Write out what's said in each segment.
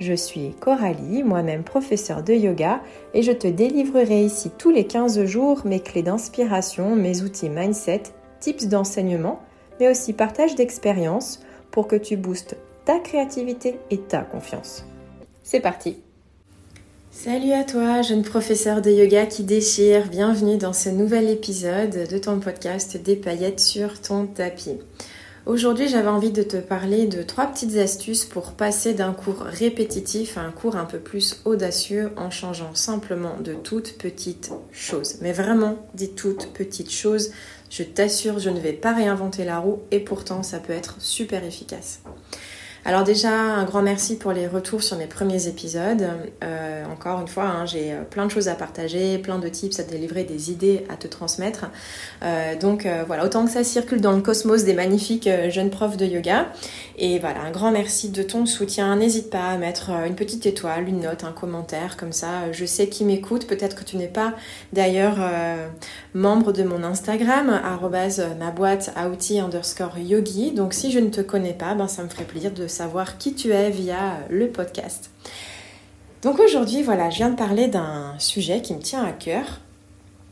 Je suis Coralie, moi-même professeure de yoga, et je te délivrerai ici tous les 15 jours mes clés d'inspiration, mes outils mindset, tips d'enseignement, mais aussi partage d'expériences pour que tu boostes ta créativité et ta confiance. C'est parti Salut à toi, jeune professeur de yoga qui déchire, bienvenue dans ce nouvel épisode de ton podcast Des paillettes sur ton tapis. Aujourd'hui, j'avais envie de te parler de trois petites astuces pour passer d'un cours répétitif à un cours un peu plus audacieux en changeant simplement de toutes petites choses. Mais vraiment des toutes petites choses. Je t'assure, je ne vais pas réinventer la roue et pourtant ça peut être super efficace. Alors déjà, un grand merci pour les retours sur mes premiers épisodes. Euh, encore une fois, hein, j'ai euh, plein de choses à partager, plein de tips à délivrer, des idées à te transmettre. Euh, donc voilà, autant que ça circule dans le cosmos des magnifiques jeunes profs de yoga. Et voilà, un grand merci de ton soutien. N'hésite pas à mettre une petite étoile, une note, un commentaire, comme ça je sais qui m'écoute. Peut-être que tu n'es pas d'ailleurs membre de mon Instagram, ma boîte outils underscore yogi. Donc si je ne te connais pas, ben, ça me ferait plaisir de savoir qui tu es via le podcast. Donc aujourd'hui, voilà, je viens de parler d'un sujet qui me tient à cœur.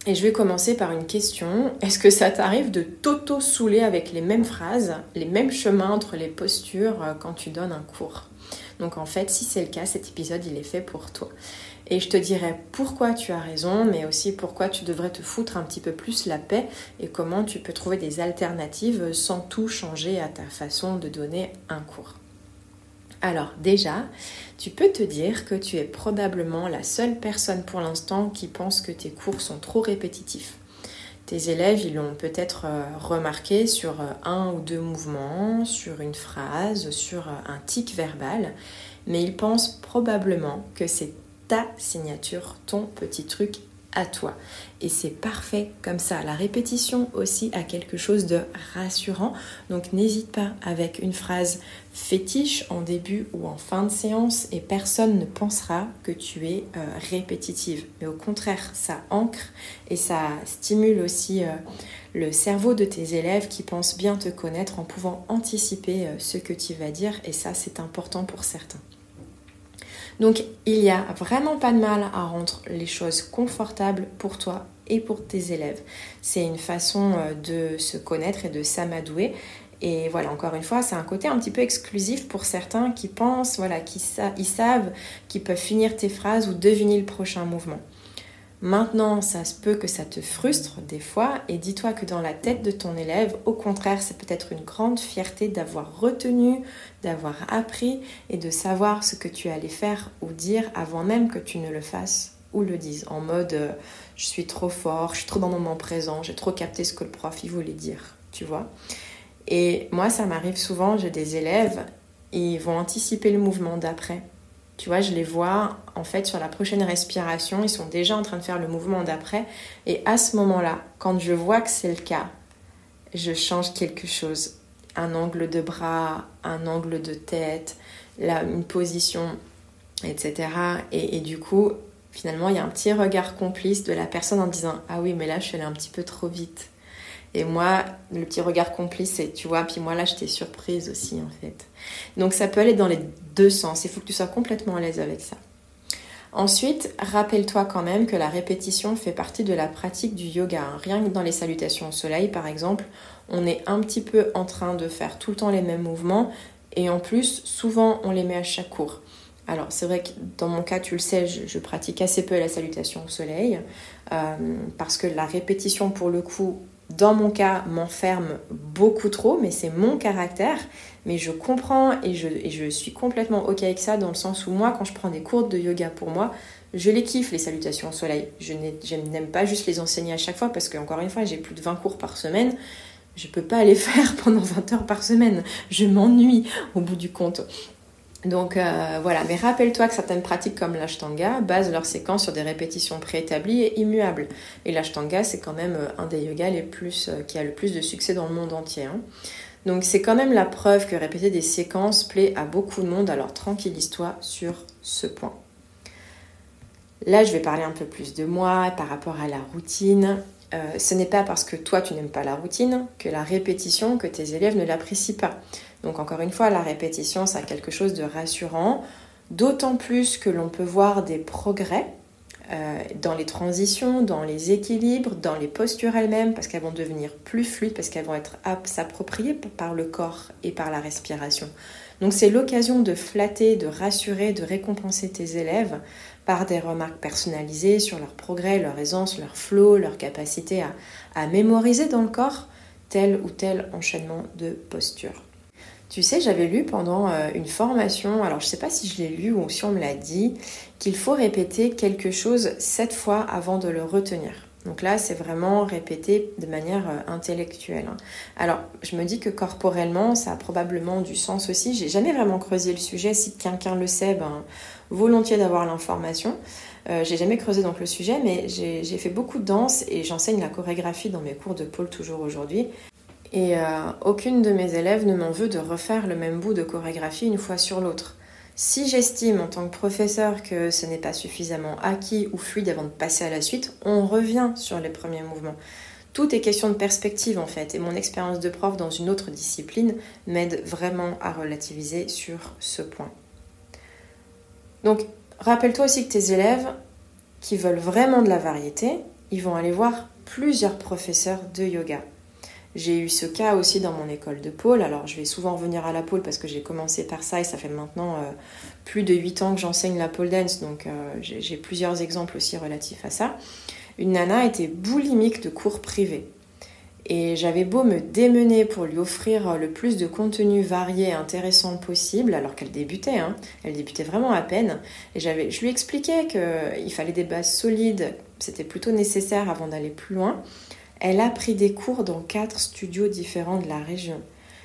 Et je vais commencer par une question. Est-ce que ça t'arrive de t'auto-souler avec les mêmes phrases, les mêmes chemins entre les postures euh, quand tu donnes un cours? Donc en fait, si c'est le cas, cet épisode, il est fait pour toi. Et je te dirai pourquoi tu as raison, mais aussi pourquoi tu devrais te foutre un petit peu plus la paix et comment tu peux trouver des alternatives sans tout changer à ta façon de donner un cours. Alors déjà, tu peux te dire que tu es probablement la seule personne pour l'instant qui pense que tes cours sont trop répétitifs. Tes élèves, ils l'ont peut-être euh, remarqué sur euh, un ou deux mouvements, sur une phrase, sur euh, un tic verbal, mais ils pensent probablement que c'est ta signature, ton petit truc à toi. Et c'est parfait comme ça. La répétition aussi a quelque chose de rassurant. Donc n'hésite pas avec une phrase fétiche en début ou en fin de séance et personne ne pensera que tu es euh, répétitive. Mais au contraire, ça ancre et ça stimule aussi euh, le cerveau de tes élèves qui pensent bien te connaître en pouvant anticiper euh, ce que tu vas dire. Et ça, c'est important pour certains. Donc il n'y a vraiment pas de mal à rendre les choses confortables pour toi et pour tes élèves. C'est une façon euh, de se connaître et de s'amadouer. Et voilà, encore une fois, c'est un côté un petit peu exclusif pour certains qui pensent, voilà, qui savent qu'ils peuvent finir tes phrases ou deviner le prochain mouvement. Maintenant, ça se peut que ça te frustre des fois et dis-toi que dans la tête de ton élève, au contraire, c'est peut-être une grande fierté d'avoir retenu, d'avoir appris et de savoir ce que tu allais faire ou dire avant même que tu ne le fasses ou le dises. En mode euh, je suis trop fort, je suis trop dans le moment présent, j'ai trop capté ce que le prof il voulait dire, tu vois. Et moi, ça m'arrive souvent, j'ai des élèves, ils vont anticiper le mouvement d'après tu vois, je les vois en fait sur la prochaine respiration, ils sont déjà en train de faire le mouvement d'après. Et à ce moment-là, quand je vois que c'est le cas, je change quelque chose. Un angle de bras, un angle de tête, une position, etc. Et, et, du coup, finalement, il y a un petit regard complice de la personne en disant Ah oui, mais là, je suis allée un petit peu trop vite. Et moi, le petit regard complice, c'est, tu vois, puis moi là, j'étais surprise aussi, en fait. Donc ça peut aller dans les deux sens. Il faut que tu sois complètement à l'aise avec ça. Ensuite, rappelle-toi quand même que la répétition fait partie de la pratique du yoga. Hein. Rien que dans les salutations au soleil, par exemple, on est un petit peu en train de faire tout le temps les mêmes mouvements et en plus, souvent, on les met à chaque cours. Alors, c'est vrai que dans mon cas, tu le sais, je, pratique assez peu la salutation au soleil euh, parce que la répétition, pour le coup, dans mon cas, m'enferme beaucoup trop, mais c'est mon caractère. Mais je comprends et je, suis complètement OK avec ça, dans le sens où moi, quand je prends des cours de yoga pour moi, je les kiffe, les salutations au soleil. Je n'aime pas juste les enseigner à chaque fois, parce qu'encore une fois, j'ai plus de 20 cours par semaine. Je ne peux pas les faire pendant 20 heures par semaine. Je m'ennuie au bout du compte. Donc euh, voilà, mais rappelle-toi que certaines pratiques comme l'ashtanga basent leur séquence sur des répétitions préétablies et immuables. Et l'ashtanga, c'est quand même euh, un des yogas les plus, euh, qui a le plus de succès dans le monde entier. Hein. Donc c'est quand même la preuve que répéter des séquences plaît à beaucoup de monde, alors tranquillise-toi sur ce point. Là, je vais parler un peu plus de moi par rapport à la routine. ce n'est pas parce que toi tu n'aimes pas la routine que la répétition, que tes élèves ne l'apprécient pas. Donc encore une fois, la répétition, c'est quelque chose de rassurant, d'autant plus que l'on peut voir des progrès euh, dans les transitions, dans les équilibres, dans les postures elles-mêmes, parce qu'elles vont devenir plus fluides, parce qu'elles vont être s'approprier par le corps et par la respiration. Donc c'est l'occasion de flatter, de rassurer, de récompenser tes élèves par des remarques personnalisées sur leur progrès, leur aisance, leur flow, leur capacité à mémoriser dans le corps tel ou tel enchaînement de postures. Tu sais, j'avais lu pendant euh, une formation, alors je sais pas si je l'ai lu ou si on me l'a dit, qu'il faut répéter quelque chose sept fois avant de le retenir. Donc là, c'est vraiment répéter de manière euh, intellectuelle. Hein. Alors, je me dis que corporellement, ça a probablement du sens aussi. J'ai jamais vraiment creusé le sujet. Si quelqu'un le sait, ben, volontiers d'avoir l'information. Euh, j'ai jamais creusé donc le sujet, mais j'ai fait beaucoup de danse et j'enseigne la chorégraphie dans mes cours de pôle toujours aujourd'hui. Et euh, aucune de mes élèves ne m'en veut de refaire le même bout de chorégraphie une fois sur l'autre. Si j'estime en tant que professeur que ce n'est pas suffisamment acquis ou fluide avant de passer à la suite, on revient sur les premiers mouvements. Tout est question de perspective en fait, et mon expérience de prof dans une autre discipline m'aide vraiment à relativiser sur ce point. Donc, rappelle-toi aussi que tes élèves qui veulent vraiment de la variété, ils vont aller voir plusieurs professeurs de yoga. J'ai eu ce cas aussi dans mon école de pôle. Alors, je vais souvent venir à la pôle parce que j'ai commencé par ça et ça fait maintenant euh, plus de 8 ans que j'enseigne la pole dance. Donc, euh, j'ai plusieurs exemples aussi relatifs à ça. Une nana était boulimique de cours privés. Et j'avais beau me démener pour lui offrir le plus de contenu varié et intéressant possible, alors qu'elle débutait, hein. elle débutait vraiment à peine. Et je lui expliquais qu'il fallait des bases solides, c'était plutôt nécessaire avant d'aller plus loin. Elle a pris des cours dans quatre studios différents de la région.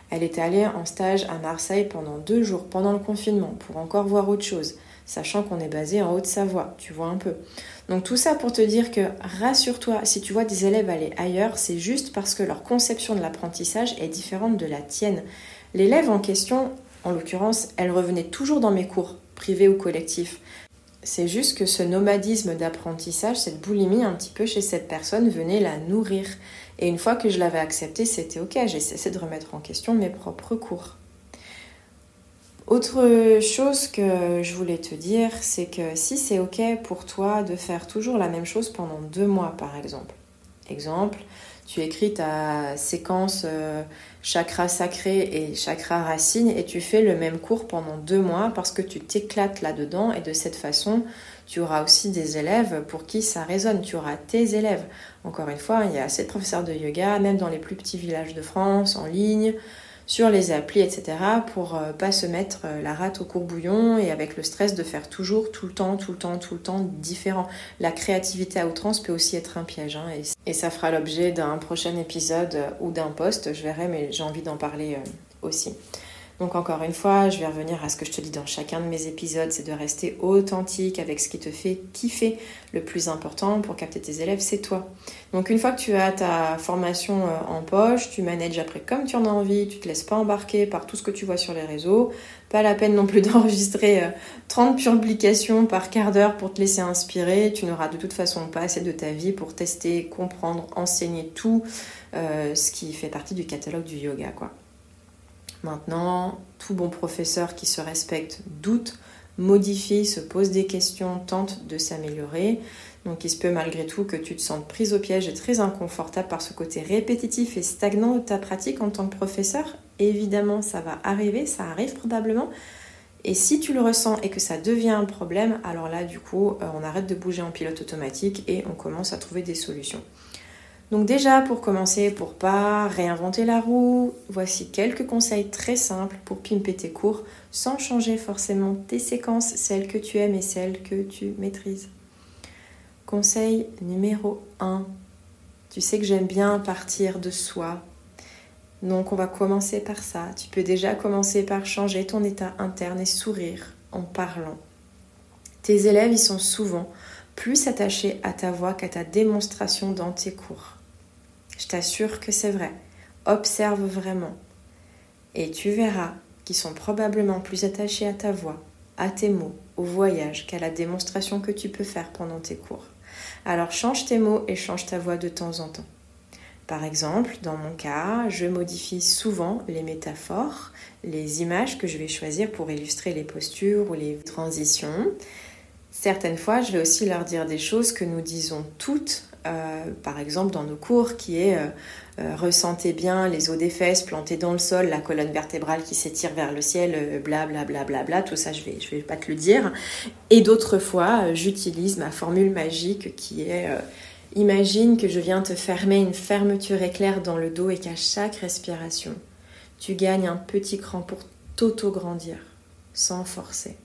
Elle est allée en stage à Marseille pendant deux jours pendant le confinement pour encore voir autre chose, sachant qu'on est basé en Haute-Savoie, tu vois un peu. Donc tout ça pour te dire que rassure-toi, si tu vois des élèves aller ailleurs, c'est juste parce que leur conception de l'apprentissage est différente de la tienne. L'élève en question, en l'occurrence, elle revenait toujours dans mes cours, privés ou collectifs. C'est juste que ce nomadisme d'apprentissage, cette boulimie un petit peu chez cette personne venait la nourrir. Et une fois que je l'avais accepté, c'était ok, j'ai cessé de remettre en question mes propres cours. Autre chose que je voulais te dire, c'est que si c'est ok pour toi de faire toujours la même chose pendant deux mois par exemple, exemple, tu écris ta séquence euh, chakra sacré et chakra racine et tu fais le même cours pendant deux mois parce que tu t'éclates là-dedans et de cette façon, tu auras aussi des élèves pour qui ça résonne. Tu auras tes élèves. Encore une fois, il y a assez de professeurs de yoga, même dans les plus petits villages de France, en ligne, sur les applis, etc., pour euh, pas se mettre euh, la rate au courbouillon et avec le stress de faire toujours, tout le temps, tout le temps, tout le temps différent. La créativité à outrance peut aussi être un piège. Hein, et, ça fera l'objet d'un prochain épisode euh, ou d'un post, je verrai, mais j'ai envie d'en parler aussi. Donc encore une fois, je vais revenir à ce que je te dis dans chacun de mes épisodes, c'est de rester authentique avec ce qui te fait kiffer. Le plus important pour capter tes élèves, c'est toi. Donc une fois que tu as ta formation euh, en poche, tu manages après comme tu en as envie, tu te laisses pas embarquer par tout ce que tu vois sur les réseaux. Pas la peine non plus d'enregistrer 30 euh, publications par quart d'heure pour te laisser inspirer. Tu n'auras de toute façon pas assez de ta vie pour tester, comprendre, enseigner tout euh, ce qui fait partie du catalogue du yoga, quoi. Maintenant, tout bon professeur qui se respecte doute, modifie, se pose des questions, tente de s'améliorer. Donc il se peut malgré tout que tu te sentes prise au piège et très inconfortable par ce côté répétitif et stagnant de ta pratique en tant que professeur. Évidemment, ça va arriver, ça arrive probablement. Et si tu le ressens et que ça devient un problème, alors là, du coup, euh, on arrête de bouger en pilote automatique et on commence à trouver des solutions. Donc déjà, pour commencer, pour pas réinventer la roue, voici quelques conseils très simples pour pimper tes cours sans changer forcément tes séquences, celles que tu aimes et celles que tu maîtrises. Conseil numéro 1. Tu sais que j'aime bien partir de soi. Donc on va commencer par ça. Tu peux déjà commencer par changer ton état interne et sourire en parlant. Tes élèves, ils sont souvent plus attachés à ta voix qu'à ta démonstration dans tes cours. Je t'assure que c'est vrai. Observe vraiment. Et tu verras qu'ils sont probablement plus attachés à ta voix, à tes mots, au voyage qu'à la démonstration que tu peux faire pendant tes cours. Alors change tes mots et change ta voix de temps en temps. Par exemple, dans mon cas, je modifie souvent les métaphores, les images que je vais choisir pour illustrer les postures ou les transitions. Certaines fois, je vais aussi leur dire des choses que nous disons toutes, par exemple dans nos cours, qui est euh, euh, ressentez bien les os des fesses plantées dans le sol, la colonne vertébrale qui s'étire vers le ciel, bla bla bla bla bla, tout ça je vais, je vais pas te le dire. Et d'autres fois, j'utilise ma formule magique qui est Imagine que je viens te fermer une fermeture éclair dans le dos et qu'à chaque respiration, tu gagnes un petit cran pour t'auto-grandir, sans forcer.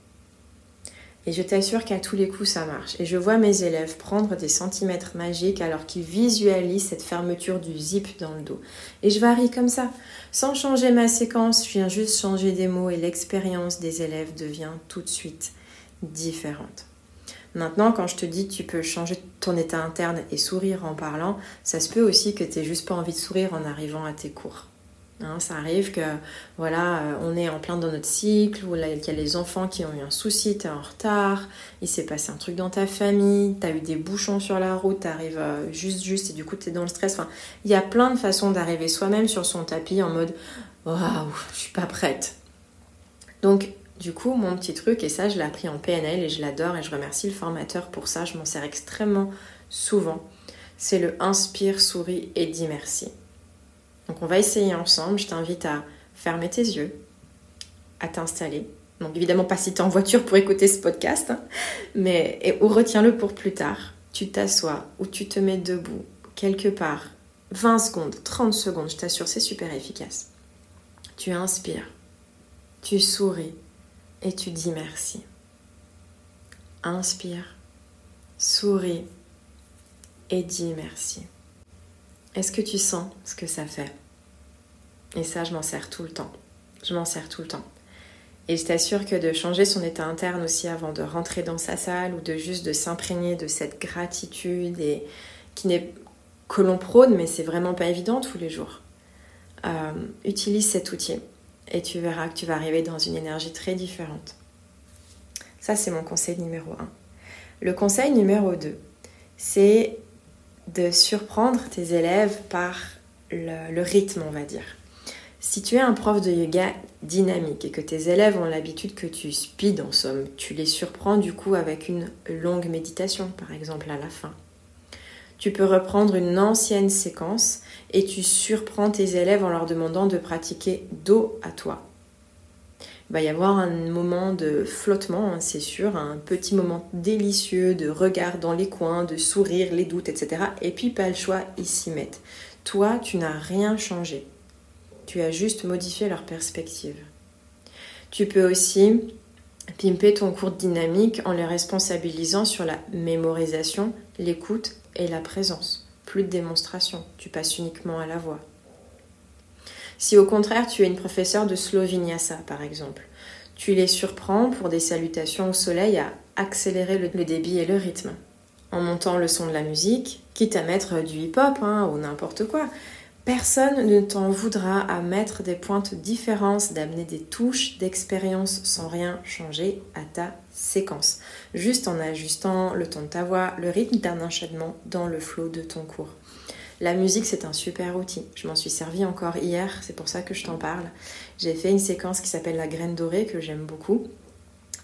Et je t'assure qu'à tous les coups, ça marche. Et je vois mes élèves prendre des centimètres magiques alors qu'ils visualisent cette fermeture du zip dans le dos. Et je varie comme ça. Sans changer ma séquence, je viens juste changer des mots et l'expérience des élèves devient tout de suite différente. Maintenant, quand je te dis que tu peux changer ton état interne et sourire en parlant, ça se peut aussi que tu n'aies juste pas envie de sourire en arrivant à tes cours. Hein, ça arrive que voilà, euh, on est en plein dans notre cycle, ou il y a les enfants qui ont eu un souci, tu es en retard, il s'est passé un truc dans ta famille, tu as eu des bouchons sur la route, tu arrives euh, juste juste et du coup tu es dans le stress. Enfin, il y a plein de façons d'arriver soi-même sur son tapis en mode waouh, je suis pas prête. Donc du coup, mon petit truc, et ça je l'ai appris en PNL et je l'adore et je remercie le formateur pour ça, je m'en sers extrêmement souvent, c'est le inspire, souris et dis merci. Donc on va essayer ensemble, je t'invite à fermer tes yeux, à t'installer. Donc évidemment pas si tu en voiture pour écouter ce podcast, hein, mais ou retiens-le pour plus tard. Tu t'assois ou tu te mets debout quelque part, 20 secondes, 30 secondes, je t'assure, c'est super efficace. Tu inspires, tu souris, et tu dis merci. Inspire, souris et dis merci. Est-ce que tu sens ce que ça fait? Et ça, je m'en sers tout le temps. Je m'en sers tout le temps. Et je t'assure que de changer son état interne aussi avant de rentrer dans sa salle ou de juste de s'imprégner de cette gratitude et qui n'est que l'on prône, mais c'est vraiment pas évident tous les jours. Euh, utilise cet outil et tu verras que tu vas arriver dans une énergie très différente. Ça, c'est mon conseil numéro 1. Le conseil numéro 2, c'est de surprendre tes élèves par le, rythme, on va dire. Si tu es un prof de yoga dynamique et que tes élèves ont l'habitude que tu speed en somme, tu les surprends du coup avec une longue méditation, par exemple à la fin. Tu peux reprendre une ancienne séquence et tu surprends tes élèves en leur demandant de pratiquer dos à toi. Il va y avoir un moment de flottement, hein, c'est sûr, un petit moment délicieux de regard dans les coins, de sourire, les doutes, etc. Et puis pas le choix, ils s'y mettent. Toi, tu n'as rien changé. Tu as juste modifié leur perspective. Tu peux aussi pimper ton cours de dynamique en les responsabilisant sur la mémorisation, l'écoute et la présence. Plus de démonstration, tu passes uniquement à la voix. Si au contraire tu es une professeure de Slovinyasa par exemple, tu les surprends pour des salutations au soleil à accélérer le, débit et le rythme. En montant le son de la musique, quitte à mettre du hip-hop hein, ou n'importe quoi, Personne ne t'en voudra à mettre des pointes de différence, d'amener des touches d'expérience sans rien changer à ta séquence. Juste en ajustant le ton de ta voix, le rythme d'un enchaînement dans le flot de ton cours. La musique, c'est un super outil. Je m'en suis servi encore hier, c'est pour ça que je t'en parle. J'ai fait une séquence qui s'appelle La graine dorée, que j'aime beaucoup.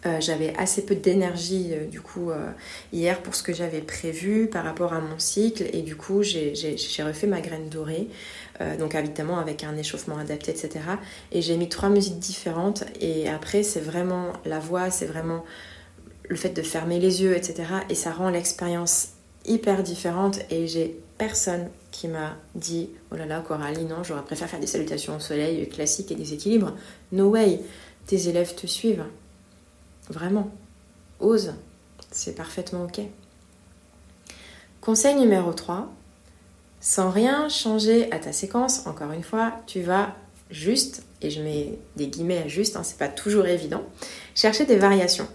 Euh, j'avais assez peu d'énergie euh, du coup euh, hier pour ce que j'avais prévu par rapport à mon cycle et du coup j'ai refait ma graine dorée donc évidemment avec un échauffement adapté etc et j'ai mis trois musiques différentes et après c'est vraiment la voix c'est vraiment le fait de fermer les yeux etc et ça rend l'expérience hyper différente et j'ai personne qui m'a dit oh là là Coralie non j'aurais préféré faire des salutations au soleil classiques et des équilibres no way tes élèves te suivent Vraiment. Ose. C'est parfaitement OK. Conseil numéro 3. Sans rien changer à ta séquence, encore une fois, tu vas juste, et je mets des guillemets à juste, hein, c'est pas toujours évident, chercher des variations.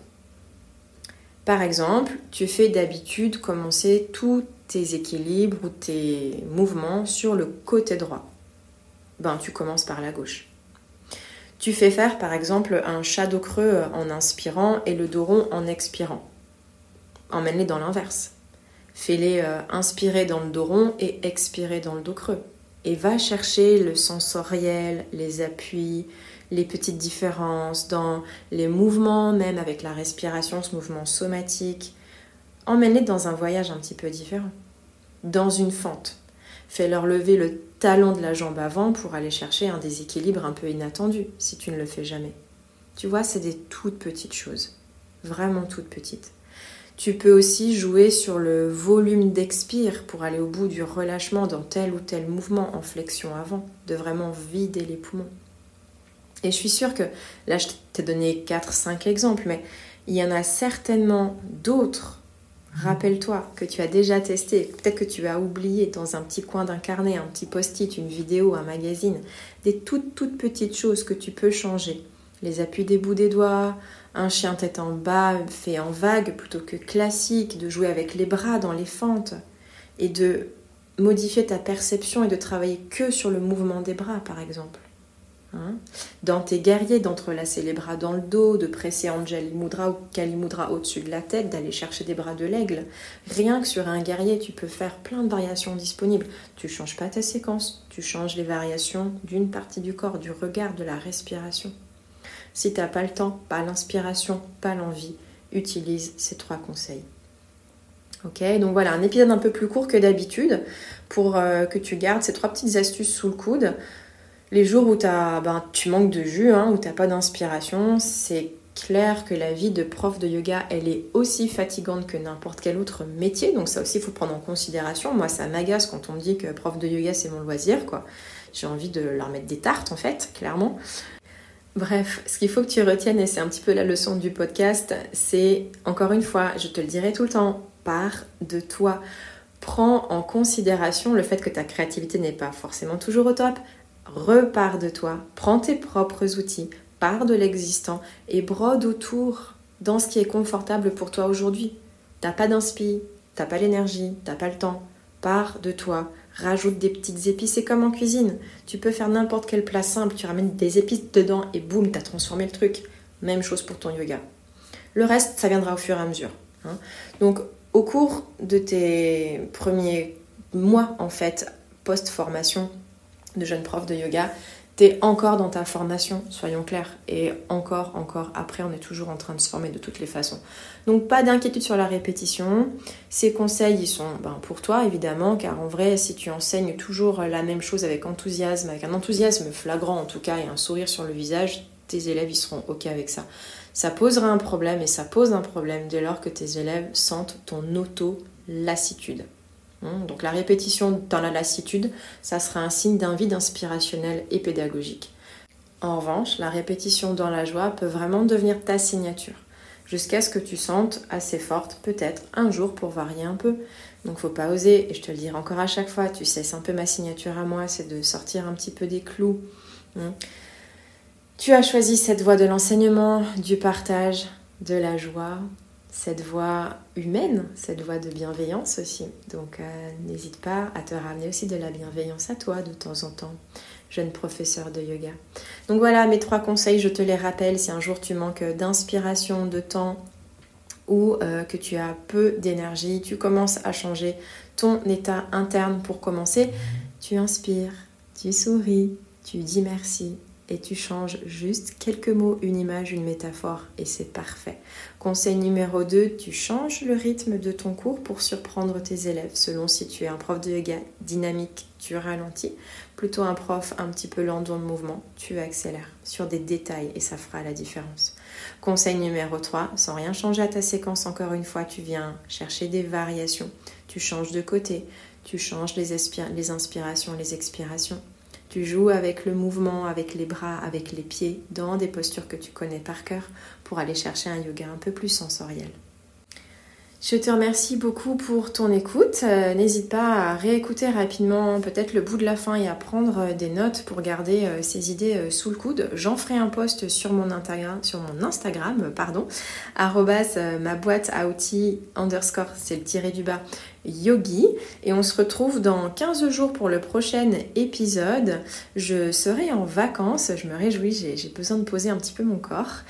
Par exemple, tu fais d'habitude commencer tous tes équilibres ou tes mouvements sur le côté droit. Ben, tu commences par la gauche. Tu fais faire par exemple un shadow creux en inspirant et le dos rond en expirant. Emmène-les dans l'inverse. Fais-les euh, inspirer dans le dos et expirer dans le dos creux. Et va chercher le sensoriel, les appuis, les petites différences dans les mouvements, même avec la respiration, ce mouvement somatique. Emmène-les dans un voyage un petit peu différent. Dans une fente. Fais-leur lever le talon de la jambe avant pour aller chercher un déséquilibre un peu inattendu si tu ne le fais jamais. Tu vois, c'est des toutes petites choses. Vraiment toutes petites. Tu peux aussi jouer sur le volume d'expire pour aller au bout du relâchement dans tel ou tel mouvement en flexion avant, de vraiment vider les poumons. Et je suis sûre que là, je t'ai donné 4-5 exemples, mais il y en a certainement d'autres Rappelle-toi que tu as déjà testé, peut-être que tu as oublié dans un petit coin d'un carnet, un petit post-it, une vidéo, un magazine, des toutes toutes petites choses que tu peux changer. Les appuis des bouts des doigts, un chien tête en bas fait en vague plutôt que classique, de jouer avec les bras dans les fentes et de modifier ta perception et de travailler que sur le mouvement des bras par exemple. Hein. dans tes guerriers, d'entrelacer les bras dans le dos, de presser Anjali Mudra ou Kali Mudra au-dessus de la tête, d'aller chercher des bras de l'aigle. Rien que sur un guerrier, tu peux faire plein de variations disponibles. Tu changes pas ta séquence, tu changes les variations d'une partie du corps, du regard, de la respiration. Si tu n'as pas le temps, pas l'inspiration, pas l'envie, utilise ces trois conseils. Ok, donc voilà, un épisode un peu plus court que d'habitude pour euh, que tu gardes ces trois petites astuces sous le coude. Les jours où ben, tu manques de jus, hein, où tu n'as pas d'inspiration, c'est clair que la vie de prof de yoga, elle est aussi fatigante que n'importe quel autre métier. Donc ça aussi, il faut prendre en considération. Moi, ça m'agace quand on me dit que prof de yoga, c'est mon loisir. quoi. J'ai envie de leur mettre des tartes, en fait, clairement. Bref, ce qu'il faut que tu retiennes, et c'est un petit peu la leçon du podcast, c'est, encore une fois, je te le dirai tout le temps, pars de toi. Prends en considération le fait que ta créativité n'est pas forcément toujours au top, repars de toi, prends tes propres outils, pars de l'existant et brode autour dans ce qui est confortable pour toi aujourd'hui. T'as pas d'inspi, t'as pas l'énergie, t'as pas le temps. Pars de toi, rajoute des petites épices, c'est comme en cuisine. Tu peux faire n'importe quel plat simple, tu ramènes des épices dedans et boum, t'as transformé le truc. Même chose pour ton yoga. Le reste, ça viendra au fur et à mesure. Hein. Donc, au cours de tes premiers mois, en fait, post-formation, de jeune prof de yoga, tu es encore dans ta formation, soyons clairs. Et encore, encore, après, on est toujours en train de se former de toutes les façons. Donc, pas d'inquiétude sur la répétition. Ces conseils, ils sont ben, pour toi, évidemment, car en vrai, si tu enseignes toujours la même chose avec enthousiasme, avec un enthousiasme flagrant en tout cas, et un sourire sur le visage, tes élèves, ils seront OK avec ça. Ça posera un problème, et ça pose un problème dès lors que tes élèves sentent ton auto-lassitude. Hein, donc la répétition dans la lassitude, ça sera un signe d'un vide inspirationnel et pédagogique. En revanche, la répétition dans la joie peut vraiment devenir ta signature, jusqu'à ce que tu sentes assez forte, peut-être un jour pour varier un peu. Donc faut pas oser, et je te le dirai encore à chaque fois, tu sais, un peu ma signature à moi, c'est de sortir un petit peu des clous. Hein. Tu as choisi cette voie de l'enseignement, du partage, de la joie, cette voix humaine, cette voix de bienveillance aussi. Donc euh, n'hésite pas à te ramener aussi de la bienveillance à toi de temps en temps, jeune professeur de yoga. Donc voilà mes trois conseils, je te les rappelle si un jour tu manques d'inspiration, de temps ou euh, que tu as peu d'énergie, tu commences à changer ton état interne pour commencer, tu inspires, tu souris, tu dis merci, et tu changes juste quelques mots, une image, une métaphore et c'est parfait. Conseil numéro 2, tu changes le rythme de ton cours pour surprendre tes élèves. Selon si tu es un prof de yoga dynamique, tu ralentis. Plutôt un prof un petit peu lent dans le mouvement, tu accélères sur des détails et ça fera la différence. Conseil numéro 3, sans rien changer à ta séquence, encore une fois, tu viens chercher des variations. Tu changes de côté, tu changes les, les inspirations, les expirations tu joues avec le mouvement, avec les bras, avec les pieds, dans des postures que tu connais par cœur pour aller chercher un yoga un peu plus sensoriel. Je te remercie beaucoup pour ton écoute. Euh, n'hésite pas à réécouter rapidement peut-être le bout de la fin et à prendre euh, des notes pour garder euh, ces idées sous le coude. J'en ferai un post sur mon Instagram, pardon, ma boîte à outils underscore, c'est le tiré du bas, yogi. Et on se retrouve dans 15 jours pour le prochain épisode. Je serai en vacances, je me réjouis, j'ai besoin de poser un petit peu mon corps.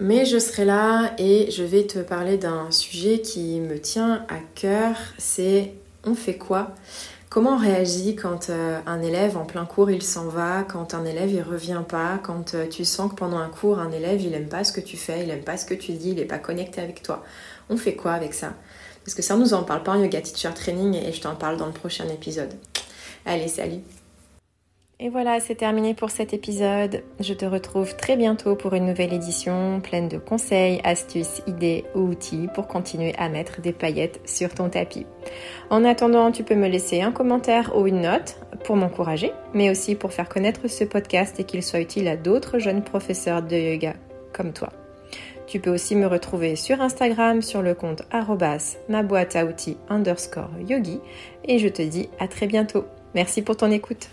Mais je serai là et je vais te parler d'un sujet qui me tient à cœur, c'est on fait quoi? Comment on réagit quand euh, un élève en plein cours il s'en va, quand un élève il revient pas, quand euh, tu sens que pendant un cours un élève il aime pas ce que tu fais, il aime pas ce que tu dis, il est pas connecté avec toi. On fait quoi avec ça? Parce que ça nous en parle pas en yoga teacher training et je t'en parle dans le prochain épisode. Allez, salut et voilà, c'est terminé pour cet épisode. Je te retrouve très bientôt pour une nouvelle édition pleine de conseils, astuces, idées ou outils pour continuer à mettre des paillettes sur ton tapis. En attendant, tu peux me laisser un commentaire ou une note pour m'encourager, mais aussi pour faire connaître ce podcast et qu'il soit utile à d'autres jeunes professeurs de yoga comme toi. Tu peux aussi me retrouver sur Instagram sur le compte ma boîte à outils underscore yogi et je te dis à très bientôt. Merci pour ton écoute.